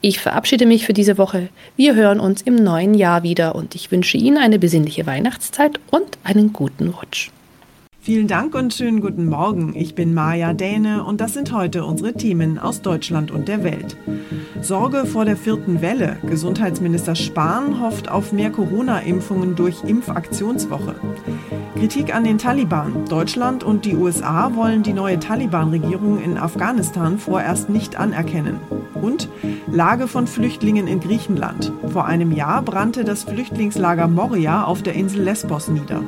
Ich verabschiede mich für diese Woche. Wir hören uns im neuen Jahr wieder und ich wünsche Ihnen eine besinnliche Weihnachtszeit und einen guten Rutsch. Vielen Dank und schönen guten Morgen. Ich bin Maja Däne und das sind heute unsere Themen aus Deutschland und der Welt. Sorge vor der vierten Welle. Gesundheitsminister Spahn hofft auf mehr Corona-Impfungen durch Impfaktionswoche. Kritik an den Taliban. Deutschland und die USA wollen die neue Taliban-Regierung in Afghanistan vorerst nicht anerkennen. Und Lage von Flüchtlingen in Griechenland. Vor einem Jahr brannte das Flüchtlingslager Moria auf der Insel Lesbos nieder.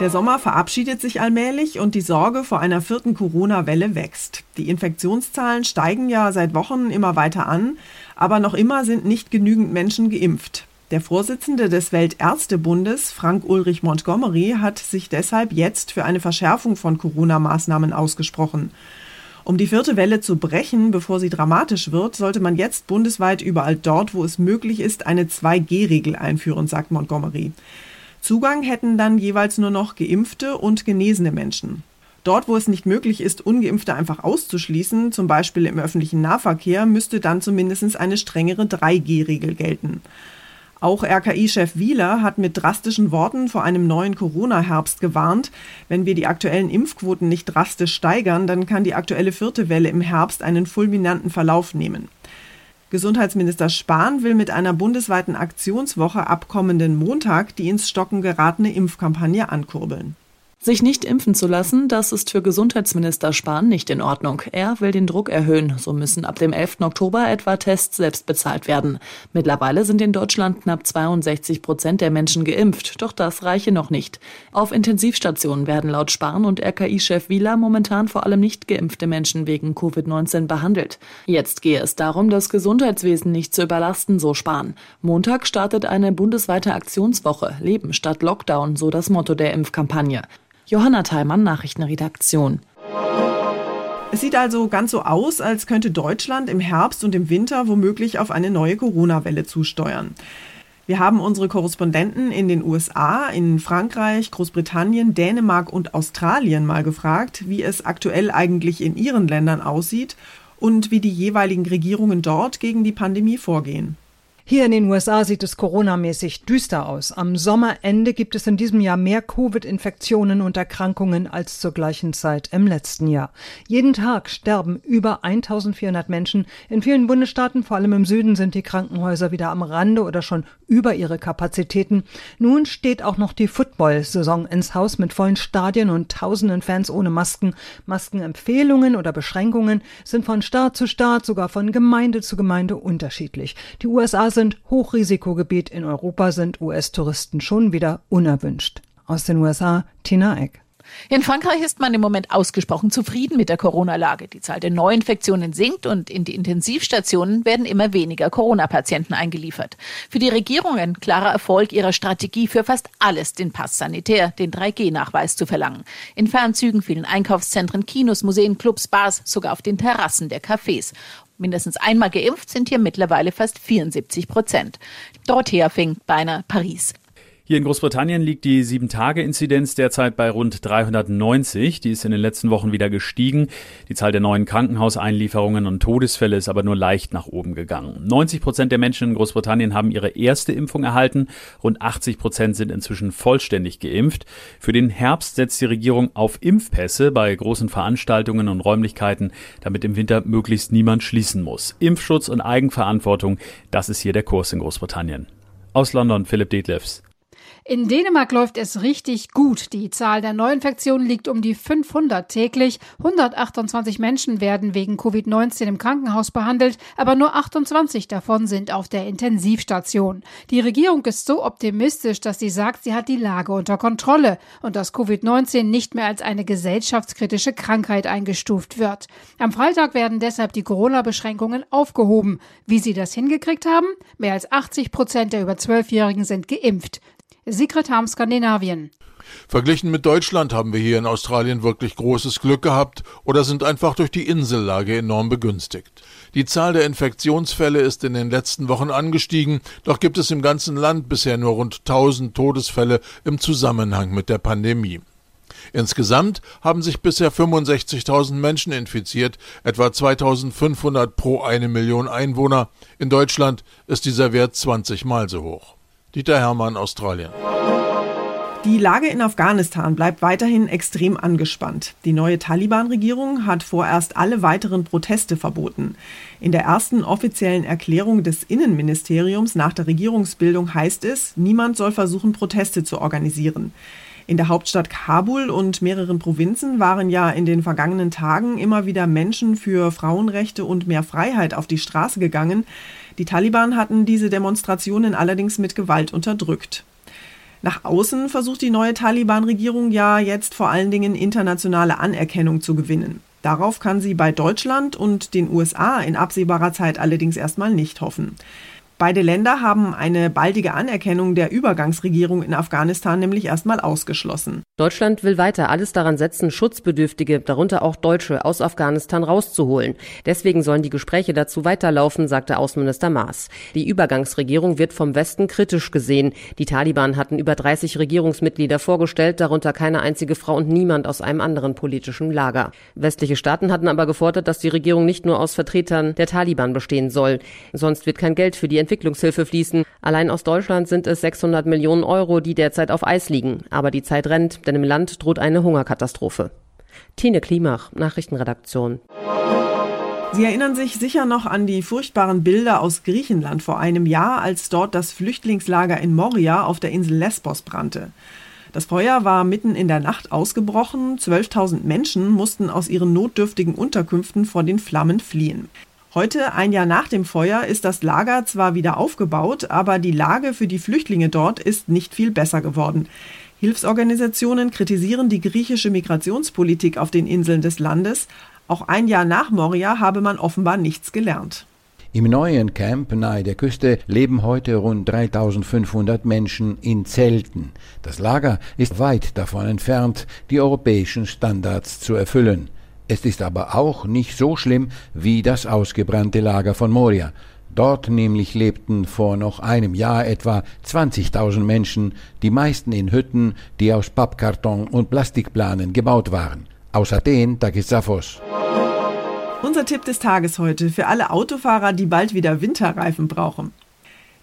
Der Sommer verabschiedet sich allmählich und die Sorge vor einer vierten Corona-Welle wächst. Die Infektionszahlen steigen ja seit Wochen immer weiter an, aber noch immer sind nicht genügend Menschen geimpft. Der Vorsitzende des Weltärztebundes, Frank Ulrich Montgomery, hat sich deshalb jetzt für eine Verschärfung von Corona-Maßnahmen ausgesprochen. Um die vierte Welle zu brechen, bevor sie dramatisch wird, sollte man jetzt bundesweit überall dort, wo es möglich ist, eine 2G-Regel einführen, sagt Montgomery. Zugang hätten dann jeweils nur noch geimpfte und genesene Menschen. Dort, wo es nicht möglich ist, ungeimpfte einfach auszuschließen, zum Beispiel im öffentlichen Nahverkehr, müsste dann zumindest eine strengere 3G-Regel gelten. Auch RKI-Chef Wieler hat mit drastischen Worten vor einem neuen Corona-Herbst gewarnt. Wenn wir die aktuellen Impfquoten nicht drastisch steigern, dann kann die aktuelle vierte Welle im Herbst einen fulminanten Verlauf nehmen. Gesundheitsminister Spahn will mit einer bundesweiten Aktionswoche ab kommenden Montag die ins Stocken geratene Impfkampagne ankurbeln. Sich nicht impfen zu lassen, das ist für Gesundheitsminister Spahn nicht in Ordnung. Er will den Druck erhöhen. So müssen ab dem 11. Oktober etwa Tests selbst bezahlt werden. Mittlerweile sind in Deutschland knapp 62 Prozent der Menschen geimpft. Doch das reiche noch nicht. Auf Intensivstationen werden laut Spahn und RKI-Chef Wieler momentan vor allem nicht geimpfte Menschen wegen Covid-19 behandelt. Jetzt gehe es darum, das Gesundheitswesen nicht zu überlasten, so Spahn. Montag startet eine bundesweite Aktionswoche. Leben statt Lockdown, so das Motto der Impfkampagne. Johanna Theimann, Nachrichtenredaktion. Es sieht also ganz so aus, als könnte Deutschland im Herbst und im Winter womöglich auf eine neue Corona-Welle zusteuern. Wir haben unsere Korrespondenten in den USA, in Frankreich, Großbritannien, Dänemark und Australien mal gefragt, wie es aktuell eigentlich in ihren Ländern aussieht und wie die jeweiligen Regierungen dort gegen die Pandemie vorgehen. Hier in den USA sieht es coronamäßig düster aus. Am Sommerende gibt es in diesem Jahr mehr Covid-Infektionen und Erkrankungen als zur gleichen Zeit im letzten Jahr. Jeden Tag sterben über 1400 Menschen. In vielen Bundesstaaten, vor allem im Süden, sind die Krankenhäuser wieder am Rande oder schon über ihre Kapazitäten. Nun steht auch noch die Football-Saison ins Haus mit vollen Stadien und tausenden Fans ohne Masken. Maskenempfehlungen oder Beschränkungen sind von Staat zu Staat, sogar von Gemeinde zu Gemeinde unterschiedlich. Die USA sind Hochrisikogebiet. In Europa sind US-Touristen schon wieder unerwünscht. Aus den USA, Tina Eck. In Frankreich ist man im Moment ausgesprochen zufrieden mit der Corona-Lage. Die Zahl der Neuinfektionen sinkt und in die Intensivstationen werden immer weniger Corona-Patienten eingeliefert. Für die Regierung ein klarer Erfolg ihrer Strategie für fast alles, den Pass Sanitär, den 3G-Nachweis zu verlangen. In Fernzügen, vielen Einkaufszentren, Kinos, Museen, Clubs, Bars, sogar auf den Terrassen der Cafés. Mindestens einmal geimpft sind hier mittlerweile fast 74 Prozent. Dorothea Fink, Beiner, Paris. Hier in Großbritannien liegt die 7-Tage-Inzidenz derzeit bei rund 390. Die ist in den letzten Wochen wieder gestiegen. Die Zahl der neuen Krankenhauseinlieferungen und Todesfälle ist aber nur leicht nach oben gegangen. 90 Prozent der Menschen in Großbritannien haben ihre erste Impfung erhalten. Rund 80 Prozent sind inzwischen vollständig geimpft. Für den Herbst setzt die Regierung auf Impfpässe bei großen Veranstaltungen und Räumlichkeiten, damit im Winter möglichst niemand schließen muss. Impfschutz und Eigenverantwortung, das ist hier der Kurs in Großbritannien. Aus London Philipp Detlefs. In Dänemark läuft es richtig gut. Die Zahl der Neuinfektionen liegt um die 500 täglich. 128 Menschen werden wegen Covid-19 im Krankenhaus behandelt, aber nur 28 davon sind auf der Intensivstation. Die Regierung ist so optimistisch, dass sie sagt, sie hat die Lage unter Kontrolle und dass Covid-19 nicht mehr als eine gesellschaftskritische Krankheit eingestuft wird. Am Freitag werden deshalb die Corona-Beschränkungen aufgehoben. Wie sie das hingekriegt haben? Mehr als 80 Prozent der über 12-Jährigen sind geimpft. Sigrid Harm, Skandinavien. Verglichen mit Deutschland haben wir hier in Australien wirklich großes Glück gehabt oder sind einfach durch die Insellage enorm begünstigt. Die Zahl der Infektionsfälle ist in den letzten Wochen angestiegen, doch gibt es im ganzen Land bisher nur rund 1000 Todesfälle im Zusammenhang mit der Pandemie. Insgesamt haben sich bisher 65.000 Menschen infiziert, etwa 2500 pro eine Million Einwohner. In Deutschland ist dieser Wert 20 mal so hoch. Dieter Hermann, Australien. Die Lage in Afghanistan bleibt weiterhin extrem angespannt. Die neue Taliban-Regierung hat vorerst alle weiteren Proteste verboten. In der ersten offiziellen Erklärung des Innenministeriums nach der Regierungsbildung heißt es, niemand soll versuchen, Proteste zu organisieren. In der Hauptstadt Kabul und mehreren Provinzen waren ja in den vergangenen Tagen immer wieder Menschen für Frauenrechte und mehr Freiheit auf die Straße gegangen. Die Taliban hatten diese Demonstrationen allerdings mit Gewalt unterdrückt. Nach außen versucht die neue Taliban-Regierung ja jetzt vor allen Dingen internationale Anerkennung zu gewinnen. Darauf kann sie bei Deutschland und den USA in absehbarer Zeit allerdings erstmal nicht hoffen. Beide Länder haben eine baldige Anerkennung der Übergangsregierung in Afghanistan nämlich erstmal ausgeschlossen. Deutschland will weiter alles daran setzen, Schutzbedürftige, darunter auch Deutsche, aus Afghanistan rauszuholen. Deswegen sollen die Gespräche dazu weiterlaufen, sagte Außenminister Maas. Die Übergangsregierung wird vom Westen kritisch gesehen. Die Taliban hatten über 30 Regierungsmitglieder vorgestellt, darunter keine einzige Frau und niemand aus einem anderen politischen Lager. Westliche Staaten hatten aber gefordert, dass die Regierung nicht nur aus Vertretern der Taliban bestehen soll. Sonst wird kein Geld für die Entwicklungshilfe fließen. Allein aus Deutschland sind es 600 Millionen Euro, die derzeit auf Eis liegen. Aber die Zeit rennt, denn im Land droht eine Hungerkatastrophe. Tine Klimach, Nachrichtenredaktion. Sie erinnern sich sicher noch an die furchtbaren Bilder aus Griechenland vor einem Jahr, als dort das Flüchtlingslager in Moria auf der Insel Lesbos brannte. Das Feuer war mitten in der Nacht ausgebrochen. 12.000 Menschen mussten aus ihren notdürftigen Unterkünften vor den Flammen fliehen. Heute, ein Jahr nach dem Feuer, ist das Lager zwar wieder aufgebaut, aber die Lage für die Flüchtlinge dort ist nicht viel besser geworden. Hilfsorganisationen kritisieren die griechische Migrationspolitik auf den Inseln des Landes. Auch ein Jahr nach Moria habe man offenbar nichts gelernt. Im neuen Camp nahe der Küste leben heute rund 3500 Menschen in Zelten. Das Lager ist weit davon entfernt, die europäischen Standards zu erfüllen. Es ist aber auch nicht so schlimm wie das ausgebrannte Lager von Moria. Dort nämlich lebten vor noch einem Jahr etwa 20.000 Menschen, die meisten in Hütten, die aus Pappkarton und Plastikplanen gebaut waren. Aus Athen, Takis Safos. Unser Tipp des Tages heute für alle Autofahrer, die bald wieder Winterreifen brauchen.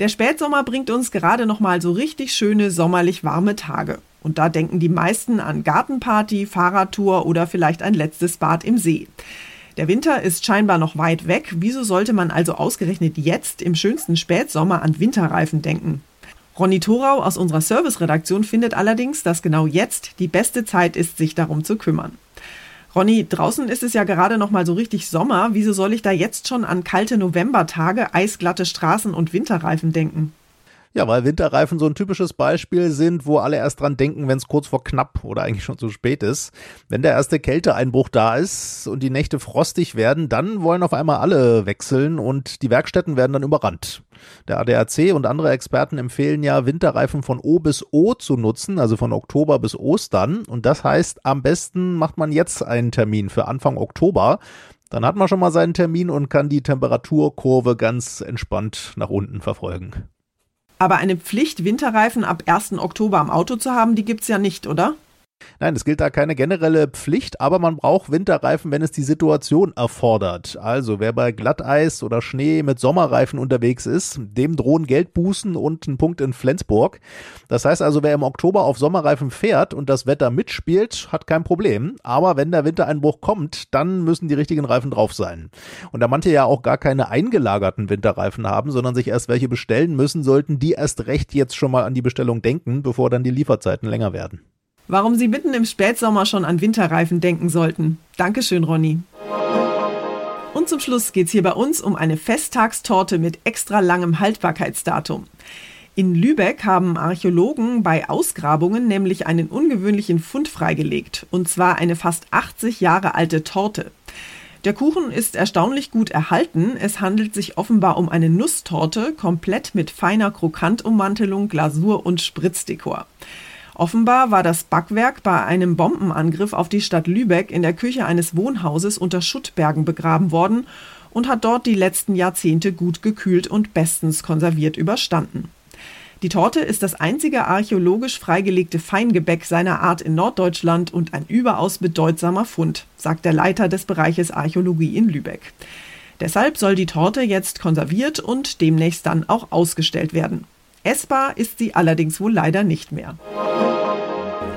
Der Spätsommer bringt uns gerade noch mal so richtig schöne sommerlich warme Tage. Und da denken die meisten an Gartenparty, Fahrradtour oder vielleicht ein letztes Bad im See. Der Winter ist scheinbar noch weit weg. Wieso sollte man also ausgerechnet jetzt im schönsten Spätsommer an Winterreifen denken? Ronny Thorau aus unserer Serviceredaktion findet allerdings, dass genau jetzt die beste Zeit ist, sich darum zu kümmern. Ronny, draußen ist es ja gerade noch mal so richtig Sommer. Wieso soll ich da jetzt schon an kalte Novembertage, eisglatte Straßen und Winterreifen denken? Ja, weil Winterreifen so ein typisches Beispiel sind, wo alle erst dran denken, wenn es kurz vor knapp oder eigentlich schon zu spät ist. Wenn der erste Kälteeinbruch da ist und die Nächte frostig werden, dann wollen auf einmal alle wechseln und die Werkstätten werden dann überrannt. Der ADAC und andere Experten empfehlen ja, Winterreifen von O bis O zu nutzen, also von Oktober bis Ostern. Und das heißt, am besten macht man jetzt einen Termin für Anfang Oktober. Dann hat man schon mal seinen Termin und kann die Temperaturkurve ganz entspannt nach unten verfolgen. Aber eine Pflicht, Winterreifen ab 1. Oktober am Auto zu haben, die gibt's ja nicht, oder? Nein, es gilt da keine generelle Pflicht, aber man braucht Winterreifen, wenn es die Situation erfordert. Also wer bei Glatteis oder Schnee mit Sommerreifen unterwegs ist, dem drohen Geldbußen und ein Punkt in Flensburg. Das heißt also, wer im Oktober auf Sommerreifen fährt und das Wetter mitspielt, hat kein Problem. Aber wenn der Wintereinbruch kommt, dann müssen die richtigen Reifen drauf sein. Und da manche ja auch gar keine eingelagerten Winterreifen haben, sondern sich erst welche bestellen müssen, sollten die erst recht jetzt schon mal an die Bestellung denken, bevor dann die Lieferzeiten länger werden. Warum Sie mitten im Spätsommer schon an Winterreifen denken sollten. Dankeschön, Ronny. Und zum Schluss geht's hier bei uns um eine Festtagstorte mit extra langem Haltbarkeitsdatum. In Lübeck haben Archäologen bei Ausgrabungen nämlich einen ungewöhnlichen Fund freigelegt, und zwar eine fast 80 Jahre alte Torte. Der Kuchen ist erstaunlich gut erhalten. Es handelt sich offenbar um eine Nusstorte, komplett mit feiner Krokantummantelung, Glasur und Spritzdekor. Offenbar war das Backwerk bei einem Bombenangriff auf die Stadt Lübeck in der Küche eines Wohnhauses unter Schuttbergen begraben worden und hat dort die letzten Jahrzehnte gut gekühlt und bestens konserviert überstanden. Die Torte ist das einzige archäologisch freigelegte Feingebäck seiner Art in Norddeutschland und ein überaus bedeutsamer Fund, sagt der Leiter des Bereiches Archäologie in Lübeck. Deshalb soll die Torte jetzt konserviert und demnächst dann auch ausgestellt werden. Essbar ist sie allerdings wohl leider nicht mehr.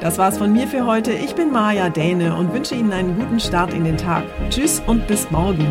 Das war's von mir für heute. Ich bin Maja Däne und wünsche Ihnen einen guten Start in den Tag. Tschüss und bis morgen.